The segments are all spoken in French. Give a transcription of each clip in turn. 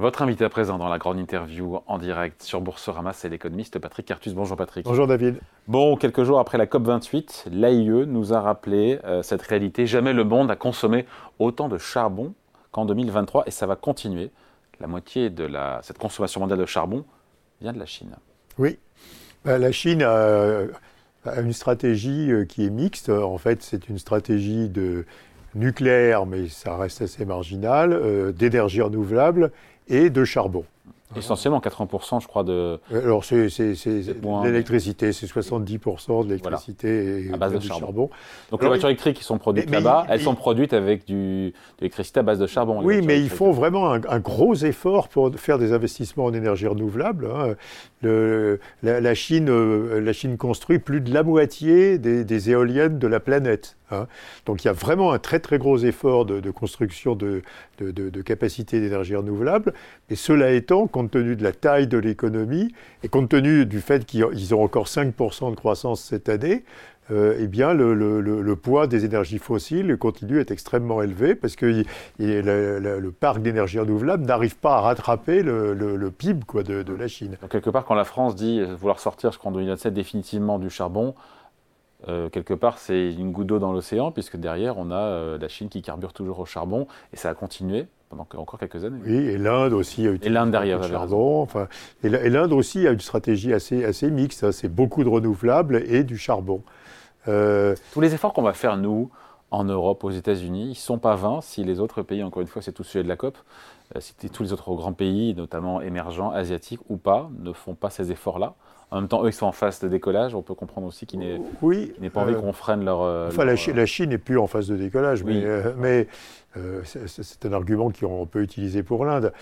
Votre invité à présent dans la grande interview en direct sur Boursorama, c'est l'économiste Patrick Cartus. Bonjour Patrick. Bonjour David. Bon, quelques jours après la COP28, l'AIE nous a rappelé euh, cette réalité. Jamais le monde a consommé autant de charbon qu'en 2023 et ça va continuer. La moitié de la, cette consommation mondiale de charbon vient de la Chine. Oui, bah, la Chine a, une stratégie euh, qui est mixte. En fait, c'est une stratégie de nucléaire, mais ça reste assez marginal, euh, d'énergie renouvelable et de charbon. Essentiellement 80%, je crois, de. Alors, c'est l'électricité, c'est 70% de l'électricité à base de, charbon. Donc, les voitures électriques qui sont produites là-bas, elles sont produites avec du, de l'électricité à base de charbon. Oui, mais ils font vraiment un, gros effort pour faire des investissements en énergie renouvelable. Hein. Le, la, Chine, euh, la Chine construit plus de la moitié des, des éoliennes de la planète. Hein. Donc il y a vraiment un très très gros effort de, construction de, de, capacités d'énergie renouvelable. Mais cela étant, compte tenu de la taille de l'économie et compte tenu du fait qu'ils ont encore 5% de croissance cette année, euh, eh bien, le, poids des énergies fossiles continue à être extrêmement élevé parce que le, parc d'énergie renouvelable n'arrive pas à rattraper le, PIB de, la Chine. Donc, quelque part, quand la France dit vouloir sortir, je crois, en 2027 définitivement du charbon, euh, quelque part, c'est une goutte d'eau dans l'océan, puisque derrière, on a euh, la Chine qui carbure toujours au charbon, et ça a continué pendant encore quelques années. Oui, et l'Inde aussi a utilisé l'Inde derrière, le charbon. Enfin, et l'Inde aussi a une stratégie assez, assez mixte. Hein. c'est beaucoup de renouvelables et du charbon. Euh, Tous les efforts qu'on va faire, nous, en Europe, aux États-Unis, ils ne sont pas vains si les autres pays, encore une fois, c'est tout le sujet de la COP, si tous les autres grands pays, notamment émergents, asiatiques ou pas, ne font pas ces efforts-là. En même temps, eux, ils sont en phase de décollage. On peut comprendre aussi qu'ils n'aient oui, pas envie euh, qu'on freine leur. Euh, enfin, la, Chine n'est plus en phase de décollage, mais, euh, mais c'est un argument qu'on peut utiliser pour l'Inde.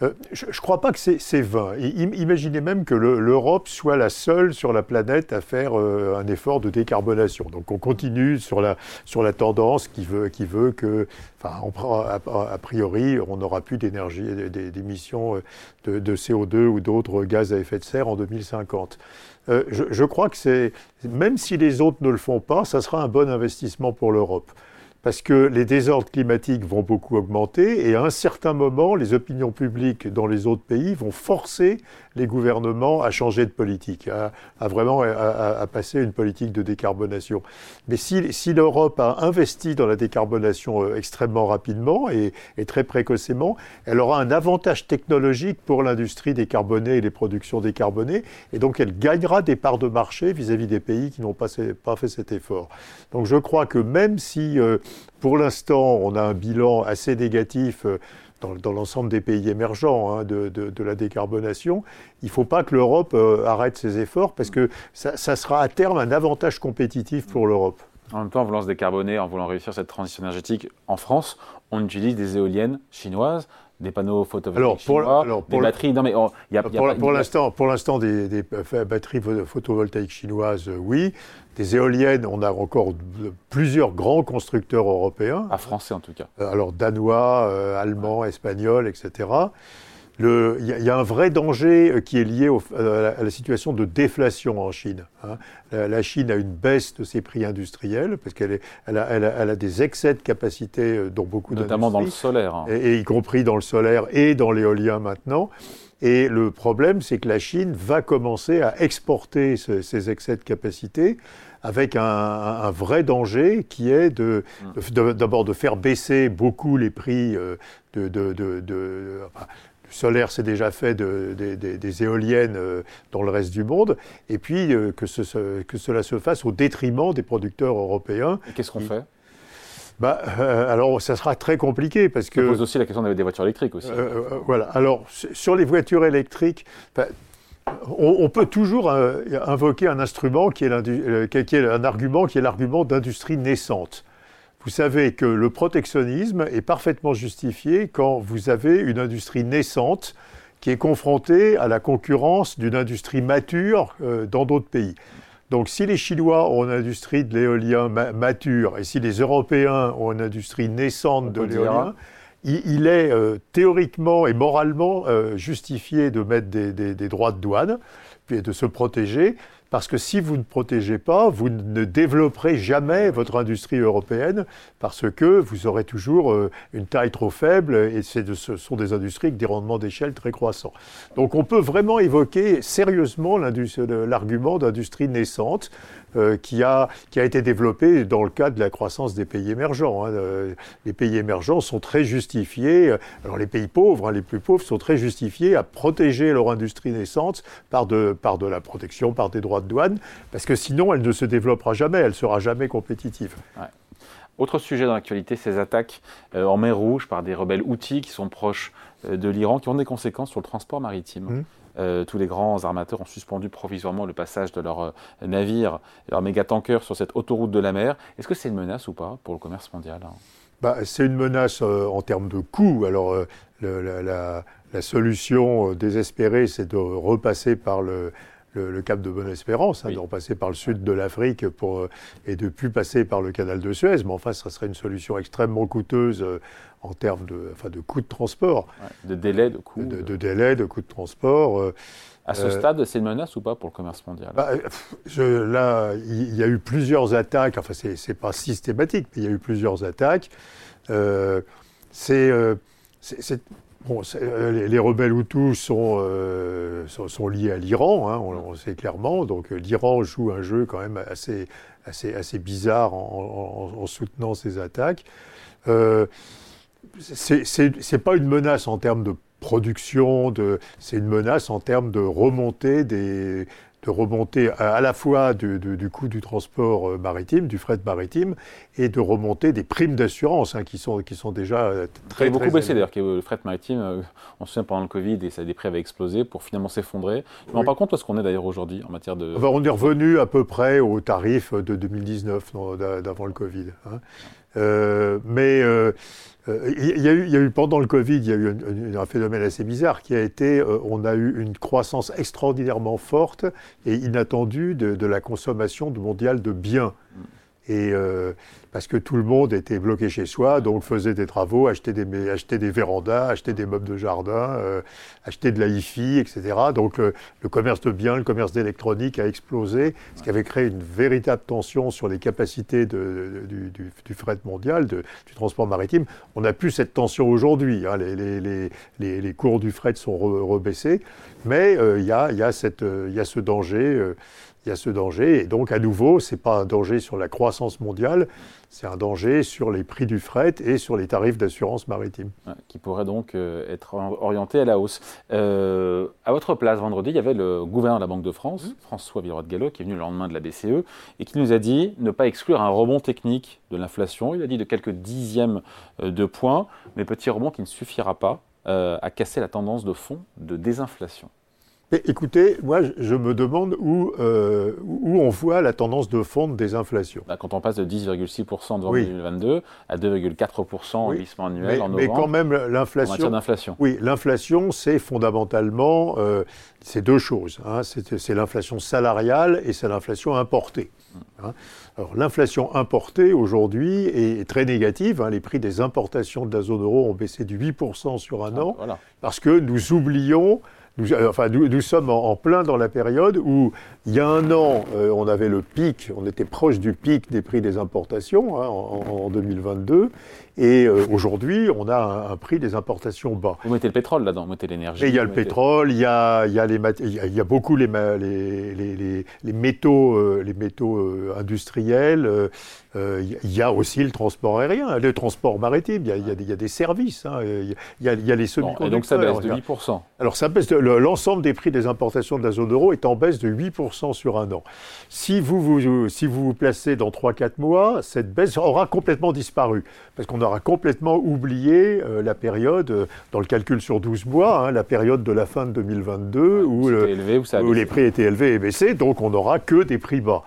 je ne crois pas que c'est vain. Imaginez même que l'Europe soit la seule sur la planète à faire un effort de décarbonation. Donc on continue sur la, sur la tendance qui veut, qui veut que, a, priori, on n'aura plus d'énergie, d'émissions de, de, CO2 ou d'autres gaz à effet de serre en 2050. Euh, je, crois que même si les autres ne le font pas, ça sera un bon investissement pour l'Europe parce que les désordres climatiques vont beaucoup augmenter et à un certain moment, les opinions publiques dans les autres pays vont forcer les gouvernements à changer de politique, à, vraiment à, passer une politique de décarbonation. Mais si, si l'Europe a investi dans la décarbonation euh, extrêmement rapidement et, très précocement, elle aura un avantage technologique pour l'industrie décarbonée et les productions décarbonées, et donc elle gagnera des parts de marché vis-à-vis des pays qui n'ont pas, pas, fait cet effort. Donc je crois que même si euh, pour l'instant, on a un bilan assez négatif euh, dans, l'ensemble des pays émergents hein, de, la décarbonation. Il ne faut pas que l'Europe euh, arrête ses efforts parce que ça, sera à terme un avantage compétitif pour l'Europe. En même temps, en voulant se décarboner, en voulant réussir cette transition énergétique en France, on utilise des éoliennes chinoises, des panneaux photovoltaïques chinois, des batteries. Non, mais y a, pour, l'instant, pour l'instant, des, des, batteries photovoltaïques chinoises, oui. Des éoliennes, on a encore plusieurs grands constructeurs européens. À français en tout cas. Euh, alors danois, euh, allemands, espagnols, etc il y, a un vrai danger euh, qui est lié à, la, situation de déflation en Chine. Hein. La, Chine a une baisse de ses prix industriels parce qu'elle elle a, des excès de capacité euh, dans beaucoup Notamment dans le solaire. Hein. Et, y compris dans le solaire et dans l'éolien maintenant. Et le problème, c'est que la Chine va commencer à exporter ces excès de capacité avec un, vrai danger qui est d'abord de, de, faire baisser beaucoup les prix euh, de, de solaire s'est déjà fait des éoliennes euh, dans le reste du monde, et puis euh, que, cela se fasse au détriment des producteurs européens. Qu'est-ce qu'on fait? Bah, euh, alors, ça sera très compliqué parce que. Ça pose aussi la question des voitures électriques aussi. voilà. Alors, sur les voitures électriques, on, peut toujours invoquer un instrument qui est, qui est un argument qui est l'argument d'industrie naissante. Vous savez que le protectionnisme est parfaitement justifié quand vous avez une industrie naissante qui est confrontée à la concurrence d'une industrie mature euh, dans d'autres pays. Donc si les Chinois ont une industrie de l'éolien mature et si les Européens ont une industrie naissante de l'éolien, il, est euh, théoriquement et moralement euh, justifié de mettre des, droits de douane et de se protéger parce que si vous ne protégez pas, vous ne développerez jamais votre industrie européenne, parce que vous aurez toujours euh, une taille trop faible, et ce sont des industries avec des rendements d'échelle très croissants. Donc on peut vraiment évoquer sérieusement l'argument d'industrie naissante, qui, a, qui a été développé dans le cadre de la croissance des pays émergents. Hein. Euh, les pays émergents sont très justifiés, alors les pays pauvres, hein, les plus pauvres, sont très justifiés à protéger leur industrie naissante par de, par de la protection, par des droits de douane, parce que sinon elle ne se développera jamais, elle sera jamais compétitive. Autre sujet dans l'actualité, ces attaques euh, en mer Rouge par des rebelles outils qui sont proches de l'Iran, qui ont des conséquences sur le transport maritime. Mmh. Euh, tous les grands armateurs ont suspendu provisoirement le passage de leurs euh, navires, leurs méga-tankers sur cette autoroute de la mer. Est-ce que c'est une menace ou pas pour le commerce mondial hein? Bah, C'est une menace euh, en termes de coûts. Alors, la, solution désespérée, c'est de repasser par le, cap de Bonne-Espérance, hein, de repasser par le sud de l'Afrique et de plus passer par le canal de Suez. Mais enfin, ce serait une solution extrêmement coûteuse en termes de, enfin, de coûts de transport. de délai, de coûts. De, de, délai, de coûts de transport. Euh, à ce euh, stade, c'est une menace ou pas pour le commerce mondial? Bah, je, Là, il y a eu plusieurs attaques, enfin, c'est n'est pas systématique, mais il y a eu plusieurs attaques. Euh, c'est. Bon, les, rebelles Hutus sont, sont, liés à l'Iran, hein, on, sait clairement. Donc l'Iran joue un jeu quand même assez, assez, assez bizarre en, en, soutenant ces attaques c'est pas une menace en termes de production, c'est une menace en termes de remontée des de remonter à, la fois du, coût du transport euh, maritime, du fret maritime, et de remonter des primes d'assurance hein, qui, sont, qui sont déjà euh, très, très beaucoup baissé d'ailleurs, le fret maritime, euh, on se souvient pendant le Covid, et ça, des prix avaient explosé pour finalement s'effondrer. Je me rends pas compte où est-ce qu'on est d'ailleurs aujourd'hui en matière de... on est revenu à peu près au tarif de 2019, d'avant le Covid. Hein. Mais euh, il y, a eu, pendant le Covid, il y a eu un, phénomène assez bizarre qui a été, euh, on a eu une croissance extraordinairement forte et inattendue de, la consommation mondiale de biens. Et euh, parce que tout le monde était bloqué chez soi, donc faisait des travaux, achetait des, achetait vérandas, achetait des meubles de jardin, euh, achetait de la hi-fi, etc. Donc le, commerce de biens, le commerce d'électronique a explosé, ce qui avait créé une véritable tension sur les capacités du, fret mondial, du transport maritime. On n'a plus cette tension aujourd'hui. Hein. Les, cours du fret sont rebaissés, mais euh, il y, a, y, a y, a, ce danger il y a ce danger. Et donc, à nouveau, ce n'est pas un danger sur la croissance mondiale, c'est un danger sur les prix du fret et sur les tarifs d'assurance maritime. qui pourrait donc euh, être orienté à la hausse. Euh, à votre place, vendredi, il y avait le gouverneur de la Banque de France, mmh. François Villeroy de Gallo, qui est venu le lendemain de la BCE et qui nous a dit ne pas exclure un rebond technique de l'inflation. Il a dit de quelques dixièmes euh, de points, mais petit rebond qui ne suffira pas à casser la tendance de fond de désinflation écoutez, moi, je me demande où, euh, où on voit la tendance de fond des inflations. Bah, quand on passe de 10,6% de 2022 à 2,4% en glissement annuel en novembre. Mais quand même, l'inflation. d'inflation. Oui, l'inflation, c'est fondamentalement euh, c'est deux choses. Hein. C'est l'inflation salariale et c'est l'inflation importée. Hein. Alors, l'inflation importée aujourd'hui est très négative. Hein. Les prix des importations de la zone euro ont baissé de 8% sur un ah, an parce que nous oublions nous, euh, nous, sommes en, plein dans la période où, il y a un an, euh, on avait le pic, on était proche du pic des prix des importations hein, en, 2022, et euh, aujourd'hui, on a un, prix des importations bas. Vous mettez le pétrole là-dedans, vous mettez l'énergie. il y a le pétrole, il y a, il y a, les, il y a, beaucoup les, les, les, les métaux, les métaux industriels. il y a aussi le transport aérien, le transport maritime. Il y a, il y a, des, services. Hein, il, y a, les semi-conducteurs. et donc ça baisse de 8%. Alors ça baisse de l'ensemble des prix des importations de la zone euro est en baisse de 8% sur un an. Si vous vous, si vous, vous placez dans 3-4 mois, cette baisse aura complètement disparu, parce qu'on aura complètement oublié euh, la période, euh, dans le calcul sur 12 mois, hein, la période de la fin de 2022, où, où, les prix étaient élevés et baissés, donc on n'aura que des prix bas.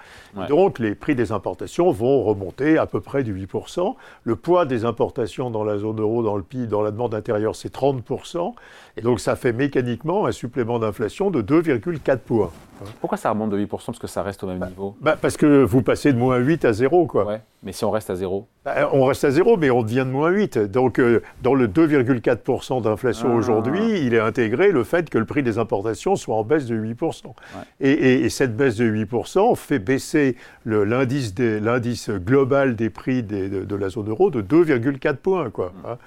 Donc les prix des importations vont remonter à peu près de 8%. Le poids des importations dans la zone euro, dans le PIB, dans la demande intérieure, c'est 30%. Et donc ça fait mécaniquement un supplément d'inflation de 2,4 points. Pourquoi ça remonte de 8% Parce que ça reste au même bah, niveau bah Parce que vous passez de moins 8 à 0. Quoi. Mais si on reste à zéro bah, On reste à zéro, mais on devient de moins 8. Donc, euh, dans le 2,4% d'inflation ah. aujourd'hui, il est intégré le fait que le prix des importations soit en baisse de 8%. Et, cette baisse de 8% fait baisser l'indice global des prix de, la zone euro de 2,4 points. Quoi, mm. hein.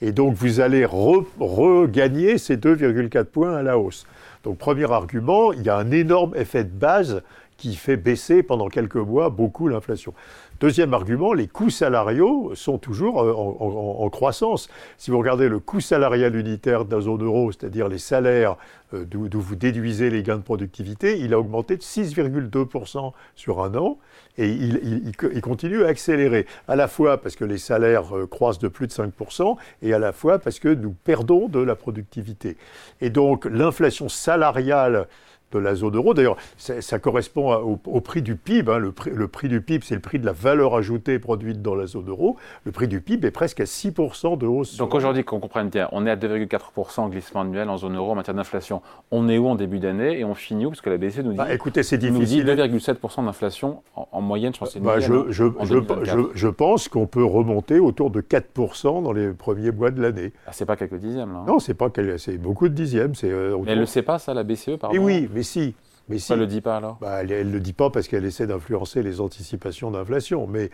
Et donc, vous allez regagner ces 2,4 points à la hausse. Donc, premier argument, il y a un énorme effet de base qui fait baisser pendant quelques mois beaucoup l'inflation. Deuxième argument, les coûts salariaux sont toujours euh, en, croissance. Si vous regardez le coût salarial unitaire de la zone euro, c'est-à-dire les salaires euh, d'où vous déduisez les gains de productivité, il a augmenté de 6,2% sur un an et il, continue à accélérer, à la fois parce que les salaires euh, croissent de plus de 5% et à la fois parce que nous perdons de la productivité. Et donc l'inflation salariale de la zone euro. D'ailleurs, ça, correspond au, prix du PIB. Hein. Le, prix, le, prix, du PIB, c'est le prix de la valeur ajoutée produite dans la zone euro. Le prix du PIB est presque à 6% de hausse. Donc aujourd'hui, qu'on comprenne bien, on est à 2,4% en glissement annuel en zone euro en matière d'inflation. On est où en début d'année et on finit où? Parce que la BCE nous dit, bah, écoutez, c'est difficile. 2,7% d'inflation en, moyenne, je pense. Bah, je, je, je, je, pense qu'on peut remonter autour de 4% dans les premiers mois de l'année. Ah, c'est pas quelques dixièmes, là. Hein. Non, c'est pas c'est beaucoup de dixièmes. Euh, mais elle ne sait pas, ça, la BCE, pardon? Et oui, mais si. Mais si, elle ne le dit pas alors? Bah, Elle ne le dit pas parce qu'elle essaie d'influencer les anticipations d'inflation. Mais,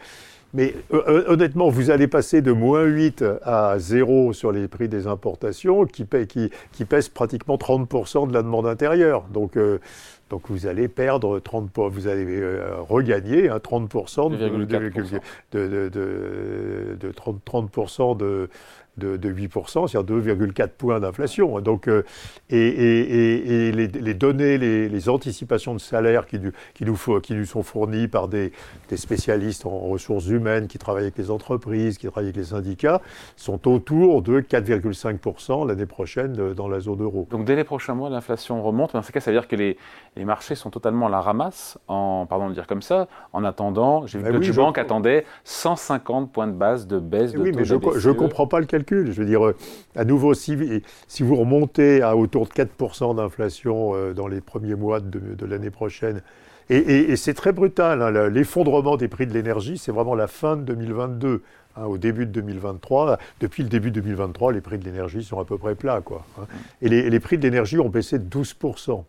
mais euh, euh, honnêtement, vous allez passer de moins 8 à 0 sur les prix des importations qui, qui, qui pèsent pratiquement 30% de la demande intérieure. Donc, euh, donc vous allez perdre 30, vous allez regagner 30% de, de, de, de 30, 30 de, de, 8%, c'est-à-dire 2,4 points d'inflation. Donc, euh, et, les, données, les, anticipations de salaire qui, qui, nous, qui nous sont fournies par des, spécialistes en ressources humaines qui travaillent avec les entreprises, qui travaillent avec les syndicats, sont autour de 4,5% l'année prochaine euh, dans la zone euro. Donc dès les prochains mois, l'inflation remonte. Dans ce cas, ça veut dire que les, marchés sont totalement à la ramasse, en, pardon de dire comme ça, en attendant, j'ai vu que le Bank attendait 150 points de base de baisse de oui, mais je ne comprends pas le calcul. Je veux dire, euh, à nouveau, si, vous remontez à autour de 4% d'inflation euh, dans les premiers mois de, l'année prochaine, et, c'est très brutal, hein, l'effondrement des prix de l'énergie, c'est vraiment la fin de 2022. Hein, au début de 2023, depuis le début de 2023, les prix de l'énergie sont à peu près plats. Quoi, hein. Et les, les, prix de l'énergie ont baissé de 12%.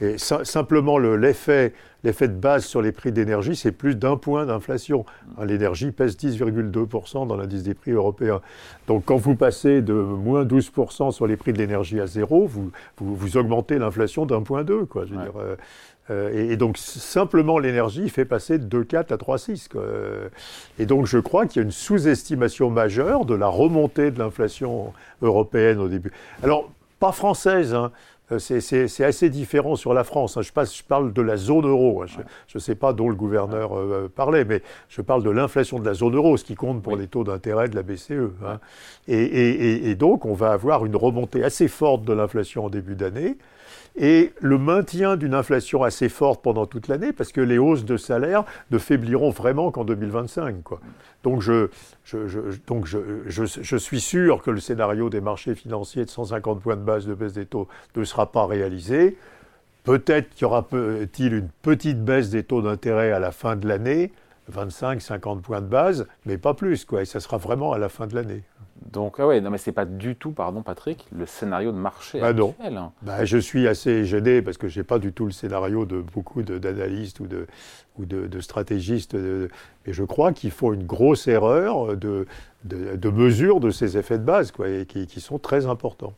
Et simplement, l'effet l'effet de base sur les prix d'énergie, c'est plus d'un point d'inflation. Hein, l'énergie pèse 10,2% dans l'indice des prix européens. Donc quand vous passez de moins 12% sur les prix de l'énergie à zéro, vous, vous, augmentez l'inflation d'un point deux. Quoi, je veux dire, euh, euh, et, donc simplement l'énergie fait passer de 2,4 à 3,6. Et donc je crois qu'il y a une sous-estimation majeure de la remontée de l'inflation européenne au début. Alors, pas française, hein, euh, c'est assez différent sur la France. Hein. Je, je, parle de la zone euro. Hein. Je ne sais pas dont le gouverneur euh, parlait, mais je parle de l'inflation de la zone euro, ce qui compte pour les taux d'intérêt de la BCE. Hein. Et, et, donc, on va avoir une remontée assez forte de l'inflation en début d'année et le maintien d'une inflation assez forte pendant toute l'année, parce que les hausses de salaire ne faibliront vraiment qu'en 2025. Quoi. Donc, je, donc je, suis sûr que le scénario des marchés financiers de 150 points de base de baisse des taux ne sera pas réalisé. Peut-être qu'il y aura-t-il une petite baisse des taux d'intérêt à la fin de l'année, 25-50 points de base, mais pas plus, quoi, et ça sera vraiment à la fin de l'année. Donc, ah ouais, non, mais c'est pas du tout, pardon Patrick, le scénario de marché bah actuel. Non. Bah, je suis assez gêné parce que je n'ai pas du tout le scénario de beaucoup d'analystes ou de, ou de, stratégistes. mais je crois qu'il faut une grosse erreur de, de, mesure de ces effets de base, quoi, et qui, sont très importants.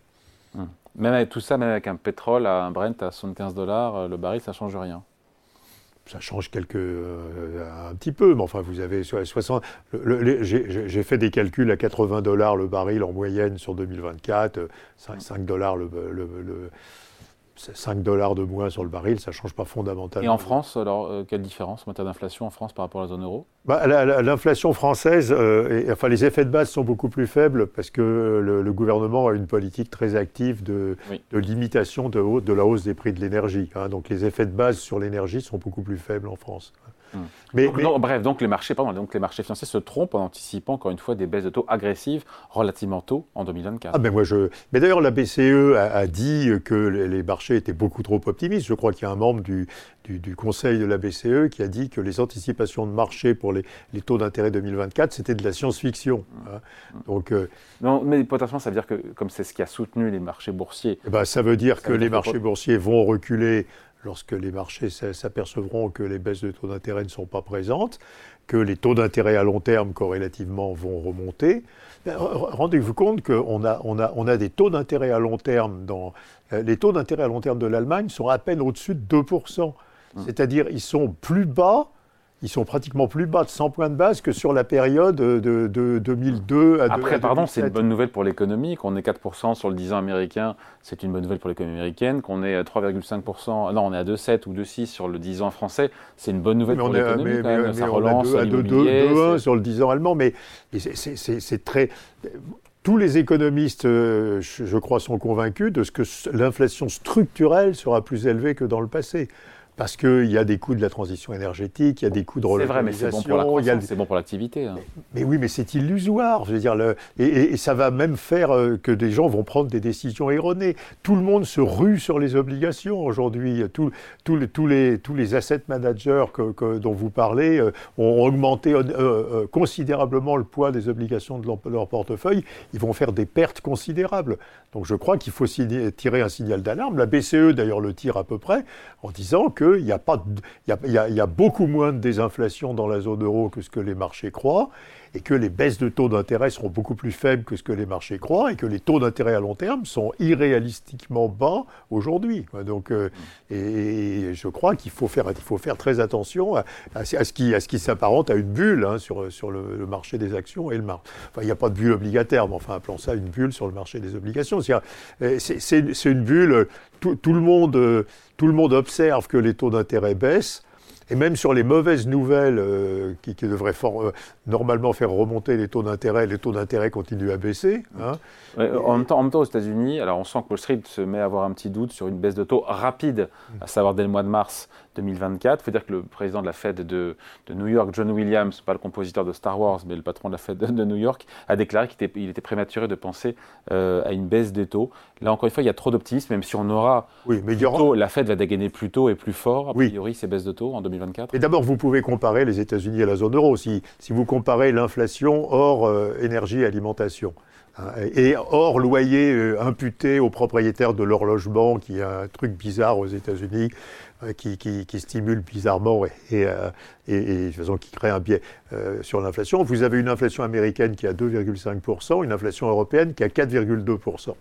Hum. Même avec tout ça, même avec un pétrole, un Brent à 75 dollars, euh, le baril, ça ne change rien ça change quelques, euh, un petit peu, mais enfin, vous avez 60. J'ai fait des calculs à 80 dollars le baril en moyenne sur 2024, 5, 5 dollars le, 5 dollars de moins sur le baril, ça ne change pas fondamentalement. Et en France, alors, euh, quelle différence en matière d'inflation en France par rapport à la zone euro? Bah, L'inflation française, euh, enfin, les effets de base sont beaucoup plus faibles parce que le, gouvernement a une politique très active de, de limitation de, de, la hausse des prix de l'énergie. Hein. donc les effets de base sur l'énergie sont beaucoup plus faibles en France. Mais, bref, donc les, marchés, pardon, donc les marchés financiers se trompent en anticipant encore une fois des baisses de taux agressives relativement tôt en 2024. Ah ben moi je... Mais d'ailleurs la BCE a, dit que les marchés étaient beaucoup trop optimistes. Je crois qu'il y a un membre du, du, conseil de la BCE qui a dit que les anticipations de marché pour les, taux d'intérêt 2024 c'était de la science-fiction. Hein. Donc euh, non, mais potentiellement ça veut dire que comme c'est ce qui a soutenu les marchés boursiers. Eh ben, ça veut dire que les marchés boursiers vont reculer lorsque les marchés s'apercevront que les baisses de taux d'intérêt ne sont pas présentes, que les taux d'intérêt à long terme corrélativement vont remonter. Ben, rendez-vous compte qu'on a, on a, on a des taux d'intérêt à long terme dans... Euh, les taux d'intérêt à long terme de l'Allemagne sont à peine au-dessus de 2%. Mmh. C'est-à-dire ils sont plus bas ils sont pratiquement plus bas de 100 points de base que sur la période de, 2002 à Après, pardon, c'est une bonne nouvelle pour l'économie. Qu'on ait 4% sur le 10 ans américain, c'est une bonne nouvelle pour l'économie américaine. Qu'on ait 3,5%, non, on est à 2,7 ou 2,6 sur le 10 ans français, c'est une bonne nouvelle pour l'économie. même. Ça relance à 2,1 sur le 10 ans allemand, mais c'est très tous les économistes, euh, je crois, sont convaincus de ce que l'inflation structurelle sera plus élevée que dans le passé parce qu'il y a des coûts de la transition énergétique, il y a des coûts de relocalisation. C'est vrai, mais c'est bon pour l'activité. Hein. Mais, oui, mais c'est illusoire. Je veux dire, le, et, ça va même faire euh, que des gens vont prendre des décisions erronées. Tout le monde se rue sur les obligations aujourd'hui. Tous les, tous, les, tous les asset managers que, dont vous parlez euh, ont augmenté euh, considérablement le poids des obligations de leur, portefeuille. Ils vont faire des pertes considérables. Donc je crois qu'il faut tirer un signal d'alarme. La BCE, d'ailleurs, le tire à peu près en disant que qu'il y, a y, a, beaucoup moins de désinflation dans la zone euro que ce que les marchés croient, et que les baisses de taux d'intérêt seront beaucoup plus faibles que ce que les marchés croient, et que les taux d'intérêt à long terme sont irréalistiquement bas aujourd'hui. Donc, euh, et, je crois qu'il faut faire, il faut faire très attention à, ce qui, à ce qui s'apparente à une bulle hein, sur, sur le, marché des actions et le marché. Enfin, il n'y a pas de bulle obligataire, mais enfin, appelons ça une bulle sur le marché des obligations. Euh, c'est une bulle, tout, le monde euh, tout le monde observe que les taux d'intérêt baissent. Et même sur les mauvaises nouvelles euh, qui, devraient euh, normalement faire remonter les taux d'intérêt, les taux d'intérêt continuent à baisser. Hein. en, même temps, en, temps, aux États-Unis, alors on sent que Wall Street se met à avoir un petit doute sur une baisse de taux rapide, à savoir dès le mois de mars 2024. Il faut dire que le président de la Fed de, New York, John Williams, pas le compositeur de Star Wars, mais le patron de la Fed de New York, a déclaré qu'il était, il était prématuré de penser euh, à une baisse des taux. Là, encore une fois, il y a trop d'optimisme, même si on aura. Oui, mais la Fed va dégainer plus tôt et plus fort, a priori, ces baisses de taux en 2024. Et d'abord, vous pouvez comparer les États-Unis à la zone euro. Si, vous comparez l'inflation hors euh, énergie et alimentation, Hein, et hors loyer euh, imputé aux propriétaires de leur logement, qui est un truc bizarre aux États-Unis, euh, qui, stimule bizarrement et, euh, et, qui crée un biais sur l'inflation. Vous avez une inflation américaine qui est à 2,5%, une inflation européenne qui est à 4,2%.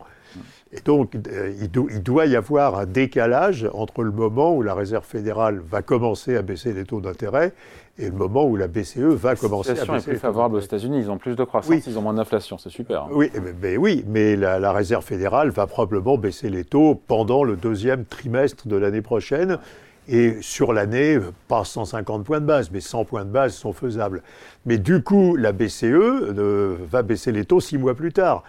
Et donc, il, il, doit y avoir un décalage entre le moment où la Réserve fédérale va commencer à baisser les taux d'intérêt et le moment où la BCE va commencer à baisser. La situation est plus favorable aux États-Unis, ils ont plus de croissance, ils ont moins d'inflation, c'est super. Hein. Oui, mais, oui, mais la, Réserve fédérale va probablement baisser les taux pendant le deuxième trimestre de l'année prochaine. Et sur l'année, pas 150 points de base, mais 100 points de base sont faisables. Mais du coup, la BCE euh, va baisser les taux six mois plus tard.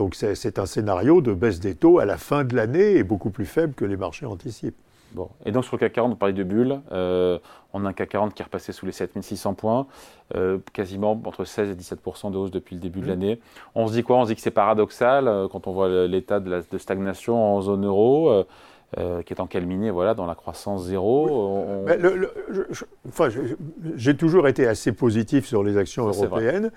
Donc c'est un scénario de baisse des taux à la fin de l'année et beaucoup plus faible que les marchés anticipent. Bon. Et donc sur le CAC 40, on parlait de bulles. Euh, on a un CAC 40 qui est repassé sous les 7600 points, euh, quasiment entre 16 et 17% de hausse depuis le début de mmh. l'année. On se dit quoi? On se dit que c'est paradoxal euh, quand on voit l'état de, de, stagnation en zone euro. Qui est encalminé voilà, dans la croissance zéro. j'ai toujours été assez positif sur les actions européennes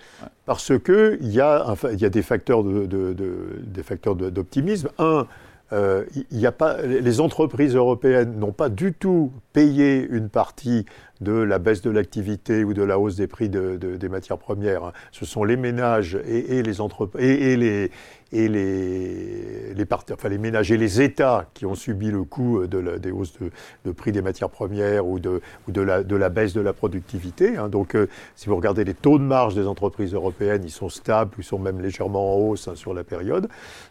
parce qu'il y, a, y a des facteurs d'optimisme. Un, euh, y a pas, les entreprises européennes n'ont pas du tout payé une partie de la baisse de l'activité ou de la hausse des prix des matières premières. Ce sont les ménages et, les entreprises et, les, et les, les, enfin, les ménages et les États qui ont subi le coût la, des hausses de, prix des matières premières ou de, la, baisse de la productivité. Hein. Donc, euh, si vous regardez les taux de marge des entreprises européennes, ils sont stables, ils sont même légèrement en hausse hein, sur la période.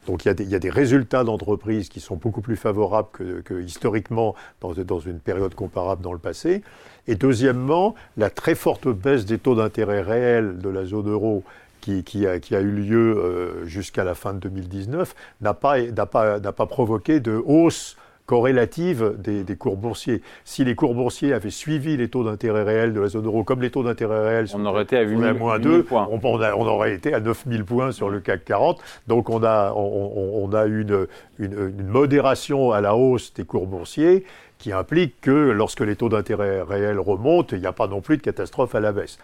Donc, il y a des, résultats d'entreprises qui sont beaucoup plus favorables que historiquement dans, dans une période comparable dans le passé. Et deuxièmement, la très forte baisse des taux d'intérêt réels de la zone euro qui, a, eu lieu euh, jusqu'à la fin de 2019 n'a pas, pas, pas provoqué de hausse corrélative des, cours boursiers. Si les cours boursiers avaient suivi les taux d'intérêt réels de la zone euro, comme les taux d'intérêt réels on aurait été à 8 000, moins 2, points. On, on, aurait été à 9 000 points sur le CAC 40. Donc on a, on, a une, une, une modération à la hausse des cours boursiers qui implique que lorsque les taux d'intérêt réels remontent, il n'y a pas non plus de catastrophe à la baisse.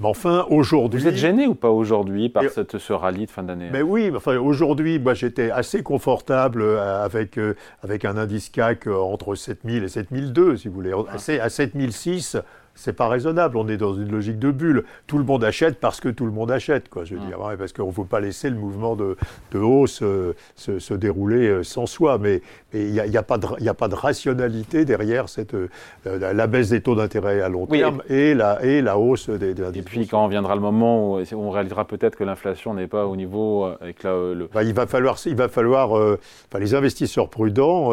Mais enfin, aujourd'hui. Vous êtes gêné ou pas aujourd'hui par cette, ce rallye de fin d'année? Mais oui, enfin, aujourd'hui, moi j'étais assez confortable euh, avec, euh, avec un indice CAC euh, entre 7000 et 7002, si vous voulez. À 7006, c'est pas raisonnable. On est dans une logique de bulle. Tout le monde achète parce que tout le monde achète, quoi. Je veux dire, parce qu'on ne faut pas laisser le mouvement de, hausse euh, se, dérouler euh, sans soi. Mais il n'y a, pas de rationalité derrière cette, euh, la baisse des taux d'intérêt à long terme et, la, et la hausse des, des Et puis quand viendra le moment où on réalisera peut-être que l'inflation n'est pas au niveau avec le. Bah, il va falloir, il va falloir, les investisseurs prudents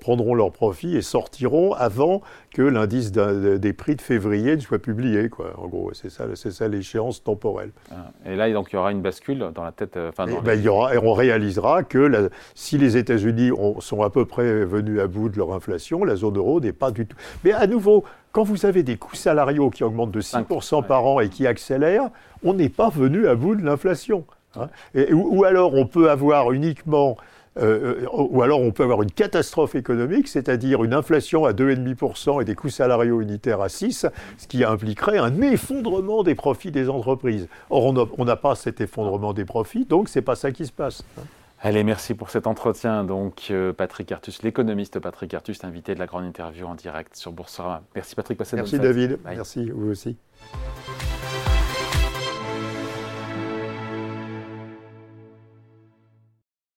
prendront leurs profits et sortiront avant que l'indice des prix de février ne soit publié. Quoi. En gros, c'est ça, c'est ça l'échéance temporelle. Ah. Et là, donc, il y aura une bascule dans la tête. Euh, et, ben, il y aura, et on réalisera que si les États-Unis sont à peu près venus à bout de leur inflation, la zone euro n'est pas du tout. Mais à nouveau, quand vous avez des coûts salariaux qui augmentent de 6% par an et qui accélèrent, on n'est pas venu à bout de l'inflation. Hein. ou, alors on peut avoir uniquement euh, euh, ou alors on peut avoir une catastrophe économique, c'est-à-dire une inflation à 2,5% et des coûts salariaux unitaires à 6, ce qui impliquerait un effondrement des profits des entreprises. Or, on n'a pas cet effondrement des profits, donc ce n'est pas ça qui se passe. Allez, merci pour cet entretien. Donc, euh, Patrick Artus, l'économiste Patrick Artus, invité de la grande interview en direct sur Boursorama. Merci Patrick, passez Merci David, merci vous aussi.